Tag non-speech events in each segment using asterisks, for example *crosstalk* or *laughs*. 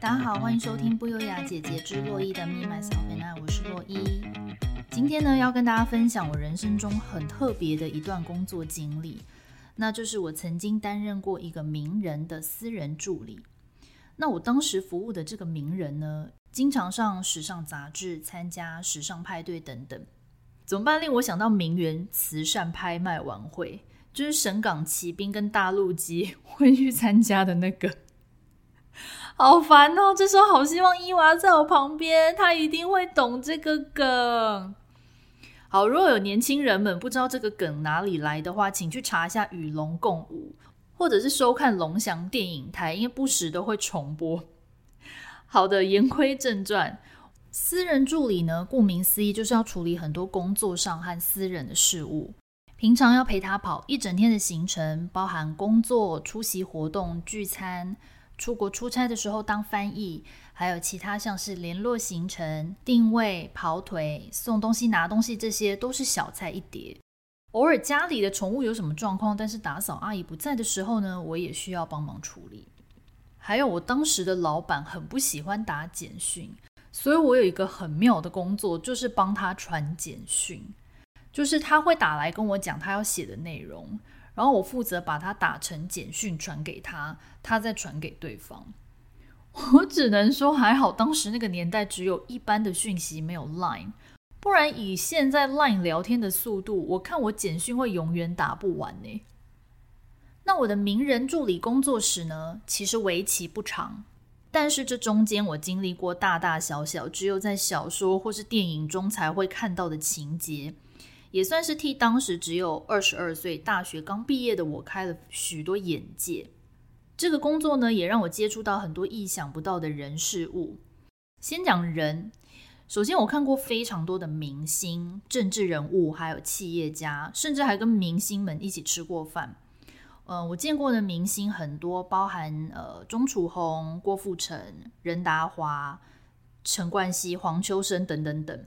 大家好，欢迎收听不优雅姐姐之洛伊的 Me Myself and I，我是洛伊。今天呢，要跟大家分享我人生中很特别的一段工作经历，那就是我曾经担任过一个名人的私人助理。那我当时服务的这个名人呢，经常上时尚杂志、参加时尚派对等等。怎么办？令我想到名媛慈善拍卖晚会，就是神港奇兵跟大陆鸡 *laughs* 会去参加的那个。好烦哦！这时候好希望伊娃在我旁边，他一定会懂这个梗。好，如果有年轻人们不知道这个梗哪里来的话，请去查一下《与龙共舞》，或者是收看龙翔电影台，因为不时都会重播。好的，言归正传，私人助理呢，顾名思义就是要处理很多工作上和私人的事务，平常要陪他跑一整天的行程，包含工作、出席活动、聚餐。出国出差的时候当翻译，还有其他像是联络行程、定位、跑腿、送东西、拿东西，这些都是小菜一碟。偶尔家里的宠物有什么状况，但是打扫阿姨不在的时候呢，我也需要帮忙处理。还有我当时的老板很不喜欢打简讯，所以我有一个很妙的工作，就是帮他传简讯，就是他会打来跟我讲他要写的内容。然后我负责把它打成简讯传给他，他再传给对方。我只能说还好，当时那个年代只有一般的讯息，没有 Line，不然以现在 Line 聊天的速度，我看我简讯会永远打不完呢。那我的名人助理工作室呢，其实为期不长，但是这中间我经历过大大小小，只有在小说或是电影中才会看到的情节。也算是替当时只有二十二岁、大学刚毕业的我开了许多眼界。这个工作呢，也让我接触到很多意想不到的人事物。先讲人，首先我看过非常多的明星、政治人物，还有企业家，甚至还跟明星们一起吃过饭。呃，我见过的明星很多，包含呃钟楚红、郭富城、任达华、陈冠希、黄秋生等等等。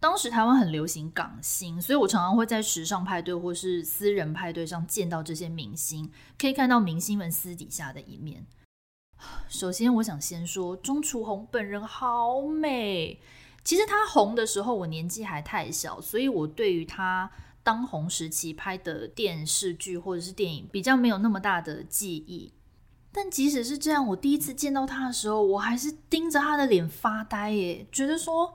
当时台湾很流行港星，所以我常常会在时尚派对或是私人派对上见到这些明星，可以看到明星们私底下的一面。首先，我想先说钟楚红本人好美。其实她红的时候，我年纪还太小，所以我对于她当红时期拍的电视剧或者是电影比较没有那么大的记忆。但即使是这样，我第一次见到她的时候，我还是盯着她的脸发呆耶，觉得说。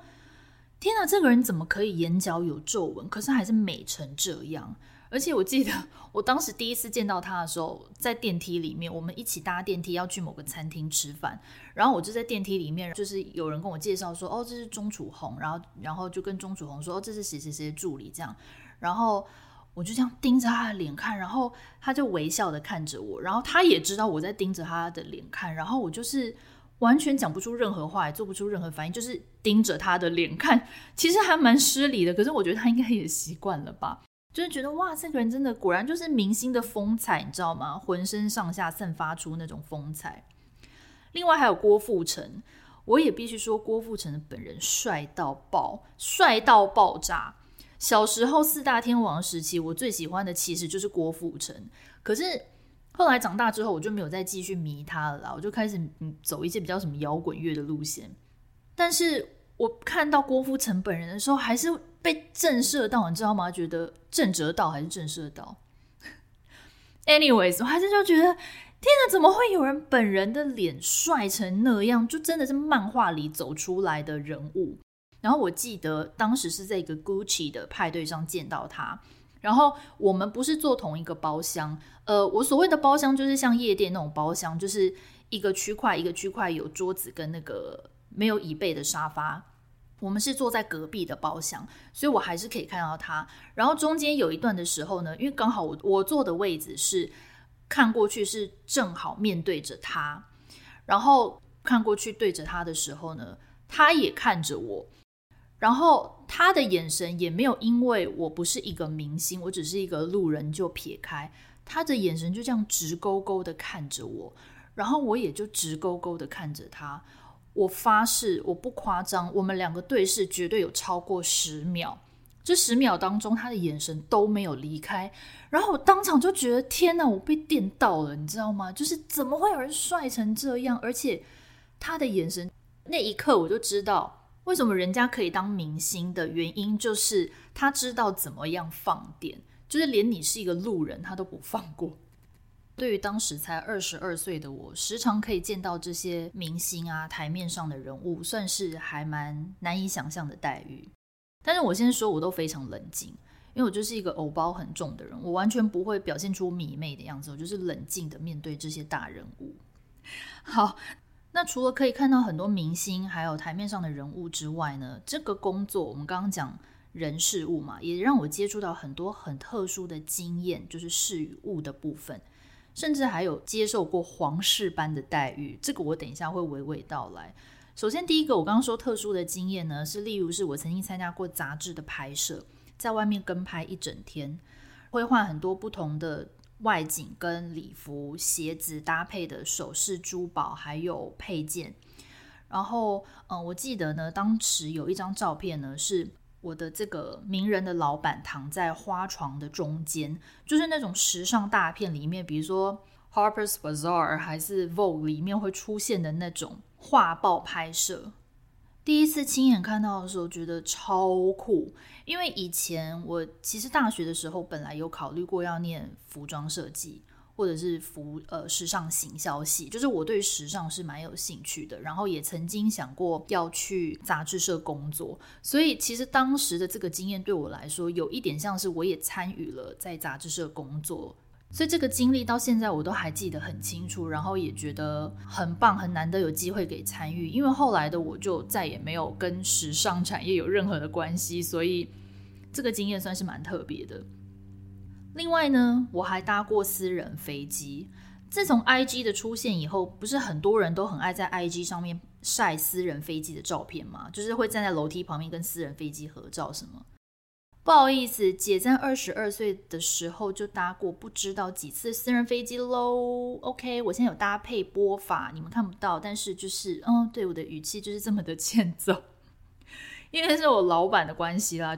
天哪，这个人怎么可以眼角有皱纹，可是还是美成这样？而且我记得我当时第一次见到他的时候，在电梯里面，我们一起搭电梯要去某个餐厅吃饭，然后我就在电梯里面，就是有人跟我介绍说，哦，这是钟楚红，然后然后就跟钟楚红说，哦，这是谁谁谁的助理这样，然后我就这样盯着他的脸看，然后他就微笑的看着我，然后他也知道我在盯着他的脸看，然后我就是。完全讲不出任何话，也做不出任何反应，就是盯着他的脸看，其实还蛮失礼的。可是我觉得他应该也习惯了吧，就是觉得哇，这个人真的果然就是明星的风采，你知道吗？浑身上下散发出那种风采。另外还有郭富城，我也必须说郭富城的本人帅到爆，帅到爆炸。小时候四大天王时期，我最喜欢的其实就是郭富城，可是。后来长大之后，我就没有再继续迷他了啦，我就开始走一些比较什么摇滚乐的路线。但是我看到郭富城本人的时候，还是被震慑到，你知道吗？觉得震慑到还是震慑到？*laughs* Anyways，我还是就觉得，天哪，怎么会有人本人的脸帅成那样？就真的是漫画里走出来的人物。然后我记得当时是在一个 Gucci 的派对上见到他。然后我们不是坐同一个包厢，呃，我所谓的包厢就是像夜店那种包厢，就是一个区块一个区块有桌子跟那个没有椅背的沙发，我们是坐在隔壁的包厢，所以我还是可以看到他。然后中间有一段的时候呢，因为刚好我我坐的位置是看过去是正好面对着他，然后看过去对着他的时候呢，他也看着我。然后他的眼神也没有因为我不是一个明星，我只是一个路人就撇开，他的眼神就这样直勾勾的看着我，然后我也就直勾勾的看着他。我发誓，我不夸张，我们两个对视绝对有超过十秒。这十秒当中，他的眼神都没有离开。然后我当场就觉得，天哪，我被电到了，你知道吗？就是怎么会有人帅成这样，而且他的眼神，那一刻我就知道为什么人家可以当明星的原因，就是他知道怎么样放电，就是连你是一个路人，他都不放过。对于当时才二十二岁的我，时常可以见到这些明星啊，台面上的人物，算是还蛮难以想象的待遇。但是我先说，我都非常冷静，因为我就是一个偶包很重的人，我完全不会表现出迷妹的样子，我就是冷静的面对这些大人物。*laughs* 好，那除了可以看到很多明星，还有台面上的人物之外呢，这个工作我们刚刚讲人事物嘛，也让我接触到很多很特殊的经验，就是事与物的部分。甚至还有接受过皇室般的待遇，这个我等一下会娓娓道来。首先，第一个我刚刚说特殊的经验呢，是例如是我曾经参加过杂志的拍摄，在外面跟拍一整天，会换很多不同的外景跟礼服、鞋子搭配的首饰、珠宝还有配件。然后，嗯，我记得呢，当时有一张照片呢是。我的这个名人的老板躺在花床的中间，就是那种时尚大片里面，比如说 Harper's Bazaar 还是 Vogue 里面会出现的那种画报拍摄。第一次亲眼看到的时候，觉得超酷，因为以前我其实大学的时候本来有考虑过要念服装设计。或者是服呃时尚行销系，就是我对时尚是蛮有兴趣的，然后也曾经想过要去杂志社工作，所以其实当时的这个经验对我来说有一点像是我也参与了在杂志社工作，所以这个经历到现在我都还记得很清楚，然后也觉得很棒，很难得有机会给参与，因为后来的我就再也没有跟时尚产业有任何的关系，所以这个经验算是蛮特别的。另外呢，我还搭过私人飞机。自从 IG 的出现以后，不是很多人都很爱在 IG 上面晒私人飞机的照片吗？就是会站在楼梯旁边跟私人飞机合照什么。不好意思，姐在二十二岁的时候就搭过不知道几次私人飞机喽。OK，我现在有搭配播法，你们看不到，但是就是，嗯，对，我的语气就是这么的欠揍，因为是我老板的关系啦。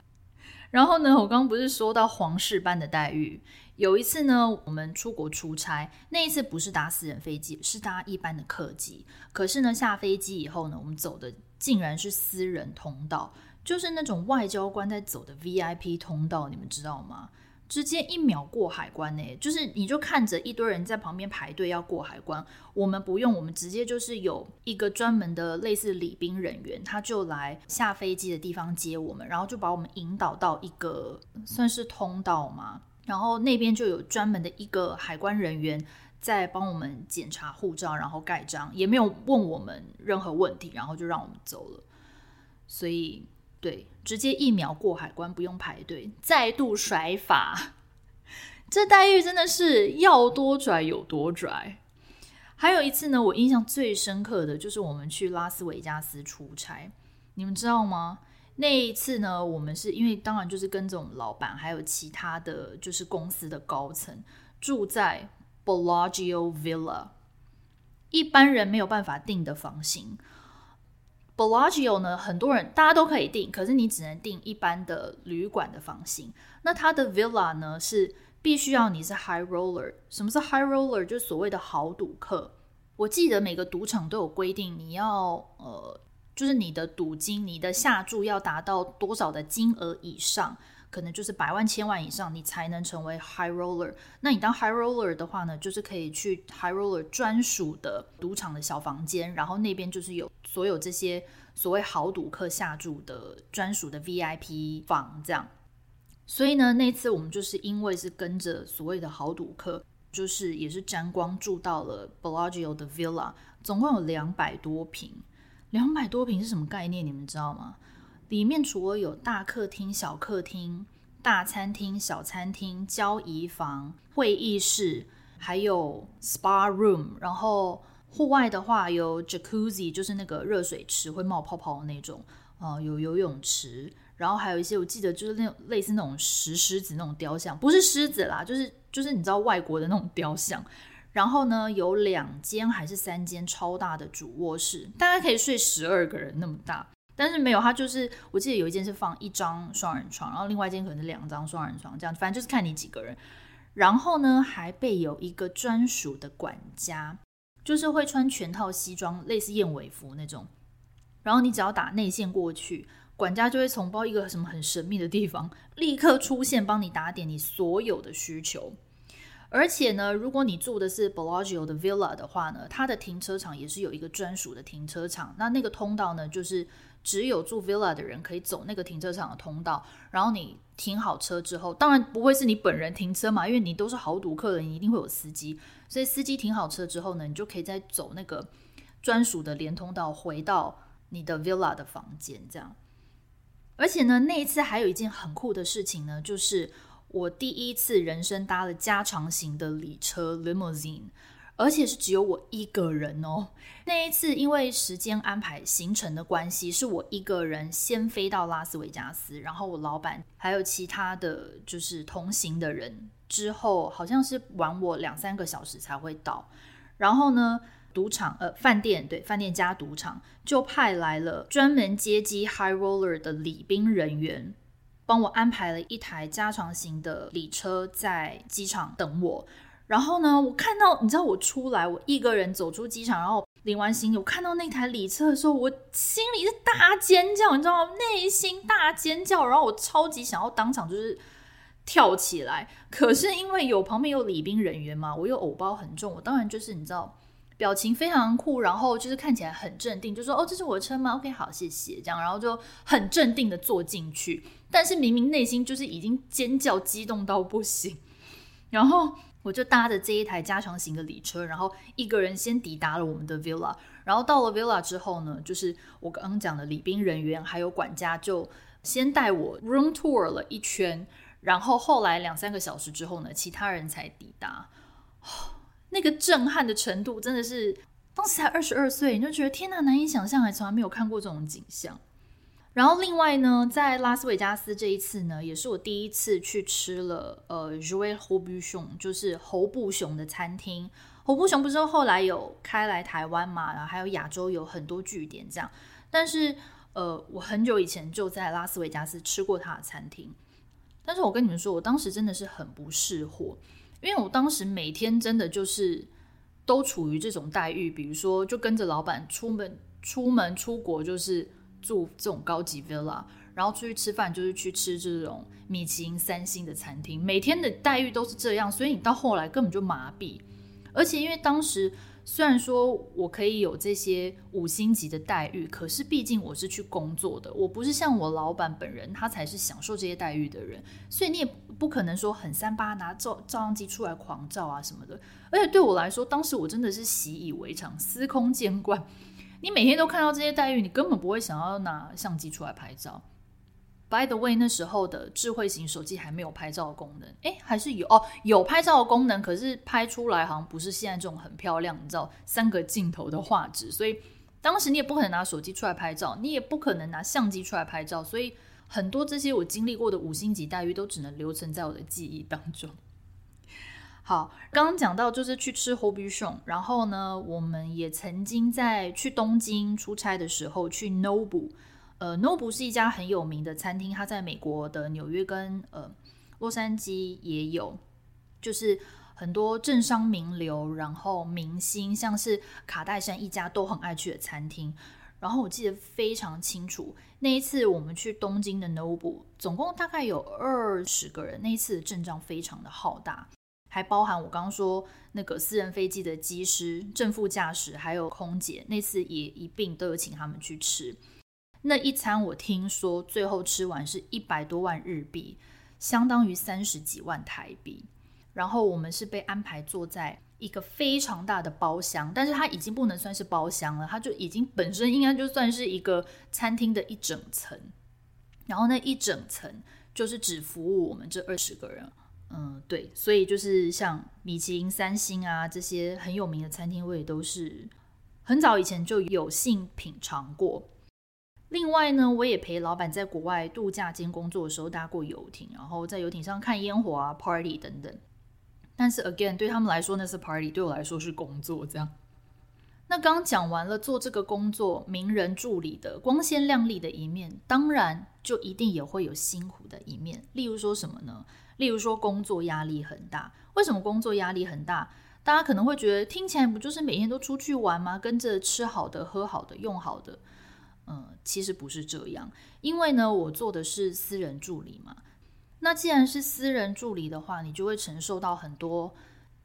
然后呢，我刚刚不是说到皇室般的待遇？有一次呢，我们出国出差，那一次不是搭私人飞机，是搭一般的客机。可是呢，下飞机以后呢，我们走的竟然是私人通道，就是那种外交官在走的 VIP 通道，你们知道吗？直接一秒过海关呢，就是你就看着一堆人在旁边排队要过海关，我们不用，我们直接就是有一个专门的类似礼宾人员，他就来下飞机的地方接我们，然后就把我们引导到一个算是通道嘛，然后那边就有专门的一个海关人员在帮我们检查护照，然后盖章，也没有问我们任何问题，然后就让我们走了，所以。对，直接一秒过海关，不用排队，再度甩法，这待遇真的是要多拽有多拽。还有一次呢，我印象最深刻的就是我们去拉斯维加斯出差，你们知道吗？那一次呢，我们是因为当然就是跟着我们老板还有其他的就是公司的高层住在 Bellagio Villa，一般人没有办法订的房型。Bellagio 呢，很多人大家都可以订，可是你只能订一般的旅馆的房型。那它的 Villa 呢，是必须要你是 High Roller。什么是 High Roller？就是所谓的豪赌客。我记得每个赌场都有规定，你要呃，就是你的赌金，你的下注要达到多少的金额以上。可能就是百万、千万以上，你才能成为 high roller。那你当 high roller 的话呢，就是可以去 high roller 专属的赌场的小房间，然后那边就是有所有这些所谓豪赌客下注的专属的 VIP 房这样。所以呢，那次我们就是因为是跟着所谓的豪赌客，就是也是沾光住到了 Bellagio 的 villa，总共有两百多平。两百多平是什么概念？你们知道吗？里面除了有大客厅、小客厅、大餐厅、小餐厅、交谊房、会议室，还有 SPA room，然后户外的话有 Jacuzzi，就是那个热水池会冒泡泡的那种，呃，有游泳池，然后还有一些我记得就是那种类似那种石狮子那种雕像，不是狮子啦，就是就是你知道外国的那种雕像，然后呢有两间还是三间超大的主卧室，大概可以睡十二个人那么大。但是没有，它就是我记得有一间是放一张双人床，然后另外一间可能是两张双人床，这样反正就是看你几个人。然后呢，还备有一个专属的管家，就是会穿全套西装，类似燕尾服那种。然后你只要打内线过去，管家就会从包一个什么很神秘的地方立刻出现，帮你打点你所有的需求。而且呢，如果你住的是 Bellagio 的 Villa 的话呢，它的停车场也是有一个专属的停车场。那那个通道呢，就是只有住 Villa 的人可以走那个停车场的通道。然后你停好车之后，当然不会是你本人停车嘛，因为你都是豪赌客人，你一定会有司机。所以司机停好车之后呢，你就可以再走那个专属的连通道回到。你的 villa 的房间这样，而且呢，那一次还有一件很酷的事情呢，就是我第一次人生搭了加长型的礼车 limousine，而且是只有我一个人哦。那一次因为时间安排行程的关系，是我一个人先飞到拉斯维加斯，然后我老板还有其他的就是同行的人之后，好像是晚我两三个小时才会到，然后呢。赌场呃，饭店对，饭店加赌场就派来了专门接机 High Roller 的礼宾人员，帮我安排了一台加长型的礼车在机场等我。然后呢，我看到你知道我出来，我一个人走出机场，然后领完行李，我看到那台礼车的时候，我心里是大尖叫，你知道吗？内心大尖叫，然后我超级想要当场就是跳起来，可是因为有旁边有礼宾人员嘛，我又偶包很重，我当然就是你知道。表情非常酷，然后就是看起来很镇定，就说：“哦，这是我的车吗？OK，好，谢谢。”这样，然后就很镇定的坐进去，但是明明内心就是已经尖叫激动到不行。然后我就搭着这一台加长型的礼车，然后一个人先抵达了我们的 villa。然后到了 villa 之后呢，就是我刚刚讲的礼宾人员还有管家就先带我 room tour 了一圈，然后后来两三个小时之后呢，其他人才抵达。那个震撼的程度真的是，当时才二十二岁，你就觉得天哪，难以想象，还从来没有看过这种景象。然后另外呢，在拉斯维加斯这一次呢，也是我第一次去吃了呃 Joël Robuchon，就是侯布熊的餐厅。侯布熊不是后来有开来台湾嘛，然后还有亚洲有很多据点这样。但是呃，我很久以前就在拉斯维加斯吃过他的餐厅，但是我跟你们说，我当时真的是很不识货。因为我当时每天真的就是都处于这种待遇，比如说就跟着老板出门、出门出国，就是住这种高级 villa，然后出去吃饭就是去吃这种米其林三星的餐厅，每天的待遇都是这样，所以你到后来根本就麻痹，而且因为当时。虽然说我可以有这些五星级的待遇，可是毕竟我是去工作的，我不是像我老板本人，他才是享受这些待遇的人，所以你也不可能说很三八拿照照相机出来狂照啊什么的。而且对我来说，当时我真的是习以为常，司空见惯。你每天都看到这些待遇，你根本不会想要拿相机出来拍照。By the way，那时候的智慧型手机还没有拍照的功能，诶，还是有哦，有拍照的功能，可是拍出来好像不是现在这种很漂亮，你知道三个镜头的画质，所以当时你也不可能拿手机出来拍照，你也不可能拿相机出来拍照，所以很多这些我经历过的五星级待遇都只能留存在我的记忆当中。好，刚刚讲到就是去吃 Hobby s h o n 然后呢，我们也曾经在去东京出差的时候去 Nobu。呃，Nobu 是一家很有名的餐厅，它在美国的纽约跟呃洛杉矶也有，就是很多政商名流，然后明星，像是卡戴珊一家都很爱去的餐厅。然后我记得非常清楚，那一次我们去东京的 Nobu，总共大概有二十个人，那一次的阵仗非常的浩大，还包含我刚刚说那个私人飞机的机师、正副驾驶还有空姐，那次也一并都有请他们去吃。那一餐我听说最后吃完是一百多万日币，相当于三十几万台币。然后我们是被安排坐在一个非常大的包厢，但是它已经不能算是包厢了，它就已经本身应该就算是一个餐厅的一整层。然后那一整层就是只服务我们这二十个人。嗯，对，所以就是像米其林三星啊这些很有名的餐厅，我也都是很早以前就有幸品尝过。另外呢，我也陪老板在国外度假兼工作的时候搭过游艇，然后在游艇上看烟火啊、party 等等。但是 again，对他们来说那是 party，对我来说是工作。这样。那刚讲完了做这个工作，名人助理的光鲜亮丽的一面，当然就一定也会有辛苦的一面。例如说什么呢？例如说工作压力很大。为什么工作压力很大？大家可能会觉得听起来不就是每天都出去玩吗？跟着吃好的、喝好的、用好的。嗯，其实不是这样，因为呢，我做的是私人助理嘛。那既然是私人助理的话，你就会承受到很多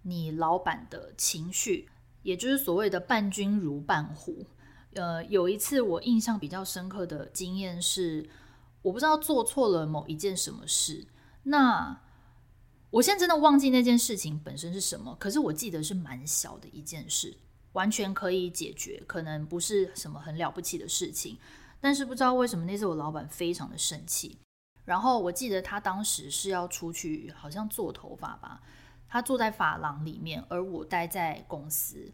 你老板的情绪，也就是所谓的伴君如伴虎。呃，有一次我印象比较深刻的经验是，我不知道做错了某一件什么事。那我现在真的忘记那件事情本身是什么，可是我记得是蛮小的一件事，完全可以解决，可能不是什么很了不起的事情。但是不知道为什么那次我老板非常的生气。然后我记得他当时是要出去，好像做头发吧，他坐在发廊里面，而我待在公司，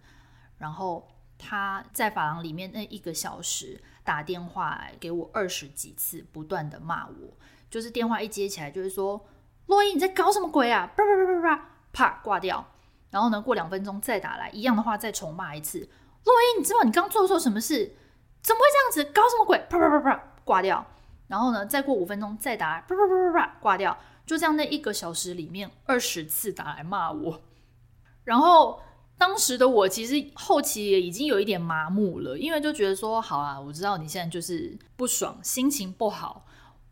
然后。他在发廊里面那一个小时打电话给我二十几次，不断的骂我，就是电话一接起来就是说：“洛伊，你在搞什么鬼啊？”叭叭叭叭叭，啪挂掉。然后呢，过两分钟再打来，一样的话再重骂一次：“洛伊，你知道你刚做错什么事？怎么会这样子？搞什么鬼？”啪啪啪啪挂掉。然后呢，再过五分钟再打来，啪啪啪啪啪挂掉。就这样，那一个小时里面二十次打来骂我，然后。当时的我其实后期也已经有一点麻木了，因为就觉得说，好啊，我知道你现在就是不爽，心情不好，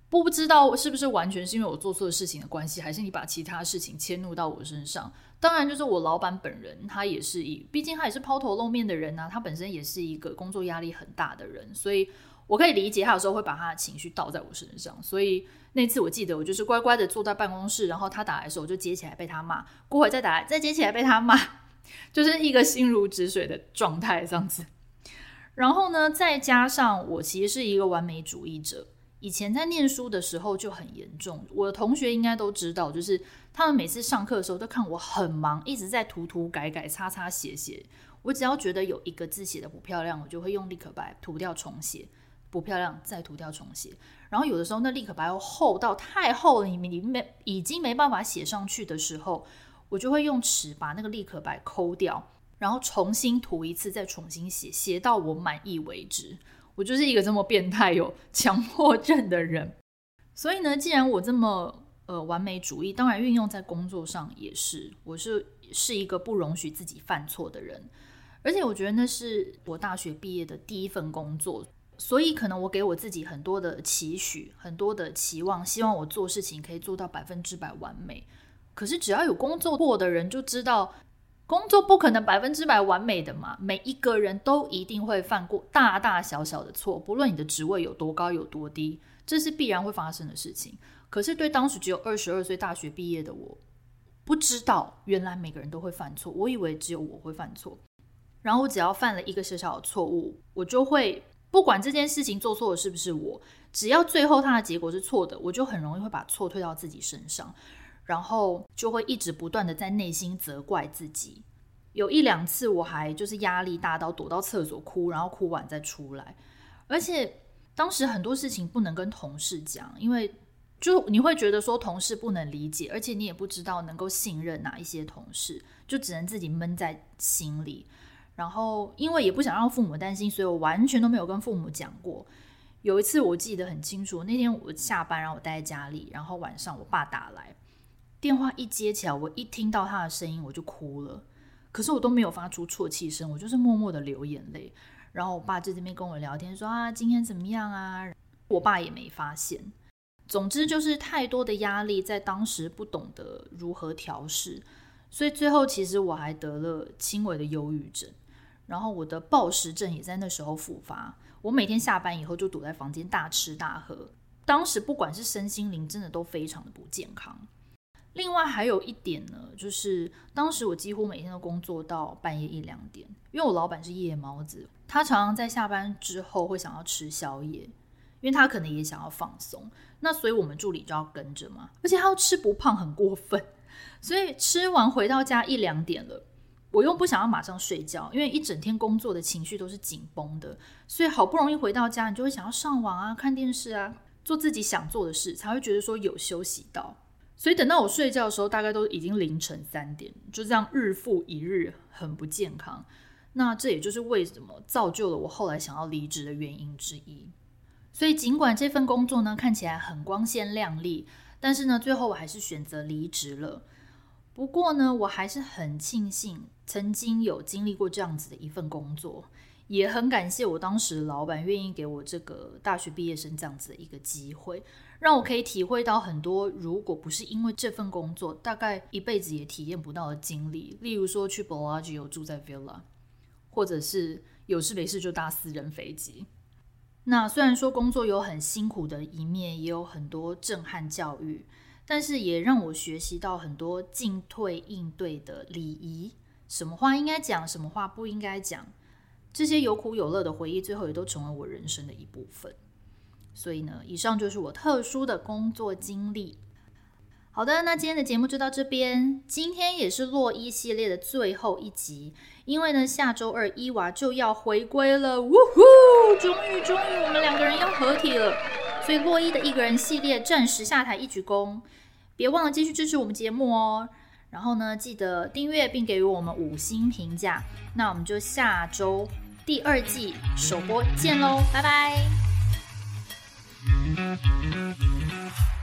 不知道是不是完全是因为我做错事情的关系，还是你把其他事情迁怒到我身上。当然，就是我老板本人，他也是一，毕竟他也是抛头露面的人啊，他本身也是一个工作压力很大的人，所以我可以理解他有时候会把他的情绪倒在我身上。所以那次我记得我就是乖乖的坐在办公室，然后他打来的时候我就接起来被他骂，过会再打来再接起来被他骂。*laughs* 就是一个心如止水的状态，这样子。然后呢，再加上我其实是一个完美主义者，以前在念书的时候就很严重。我的同学应该都知道，就是他们每次上课的时候都看我很忙，一直在涂涂改改、擦擦写写。我只要觉得有一个字写得不漂亮，我就会用立可白涂掉重写，不漂亮再涂掉重写。然后有的时候那立可白又厚到太厚了，你你没已经没办法写上去的时候。我就会用尺把那个立可白抠掉，然后重新涂一次，再重新写，写到我满意为止。我就是一个这么变态、有强迫症的人。所以呢，既然我这么呃完美主义，当然运用在工作上也是。我是是一个不容许自己犯错的人，而且我觉得那是我大学毕业的第一份工作，所以可能我给我自己很多的期许，很多的期望，希望我做事情可以做到百分之百完美。可是只要有工作过的人就知道，工作不可能百分之百完美的嘛。每一个人都一定会犯过大大小小的错，不论你的职位有多高有多低，这是必然会发生的事情。可是对当时只有二十二岁大学毕业的我，不知道原来每个人都会犯错。我以为只有我会犯错，然后我只要犯了一个小小的错误，我就会不管这件事情做错的是不是我，只要最后它的结果是错的，我就很容易会把错推到自己身上。然后就会一直不断的在内心责怪自己，有一两次我还就是压力大到躲到厕所哭，然后哭完再出来。而且当时很多事情不能跟同事讲，因为就你会觉得说同事不能理解，而且你也不知道能够信任哪一些同事，就只能自己闷在心里。然后因为也不想让父母担心，所以我完全都没有跟父母讲过。有一次我记得很清楚，那天我下班，然后我待在家里，然后晚上我爸打来。电话一接起来，我一听到他的声音，我就哭了。可是我都没有发出啜泣声，我就是默默的流眼泪。然后我爸在这边跟我聊天，说啊，今天怎么样啊？我爸也没发现。总之就是太多的压力，在当时不懂得如何调试，所以最后其实我还得了轻微的忧郁症，然后我的暴食症也在那时候复发。我每天下班以后就躲在房间大吃大喝，当时不管是身心灵，真的都非常的不健康。另外还有一点呢，就是当时我几乎每天都工作到半夜一两点，因为我老板是夜猫子，他常常在下班之后会想要吃宵夜，因为他可能也想要放松，那所以我们助理就要跟着嘛，而且他要吃不胖很过分，所以吃完回到家一两点了，我又不想要马上睡觉，因为一整天工作的情绪都是紧绷的，所以好不容易回到家，你就会想要上网啊、看电视啊，做自己想做的事，才会觉得说有休息到。所以等到我睡觉的时候，大概都已经凌晨三点，就这样日复一日，很不健康。那这也就是为什么造就了我后来想要离职的原因之一。所以尽管这份工作呢看起来很光鲜亮丽，但是呢最后我还是选择离职了。不过呢，我还是很庆幸曾经有经历过这样子的一份工作，也很感谢我当时老板愿意给我这个大学毕业生这样子的一个机会，让我可以体会到很多如果不是因为这份工作，大概一辈子也体验不到的经历。例如说去 Bellagio 住在 Villa，或者是有事没事就搭私人飞机。那虽然说工作有很辛苦的一面，也有很多震撼教育。但是也让我学习到很多进退应对的礼仪，什么话应该讲，什么话不应该讲，这些有苦有乐的回忆，最后也都成为我人生的一部分。所以呢，以上就是我特殊的工作经历。好的，那今天的节目就到这边。今天也是洛伊系列的最后一集，因为呢，下周二伊娃就要回归了，呜呼！终于，终于，我们两个人要合体了。所以洛伊的一个人系列暂时下台一鞠躬，别忘了继续支持我们节目哦。然后呢，记得订阅并给予我们五星评价。那我们就下周第二季首播见喽，拜拜。Thank you.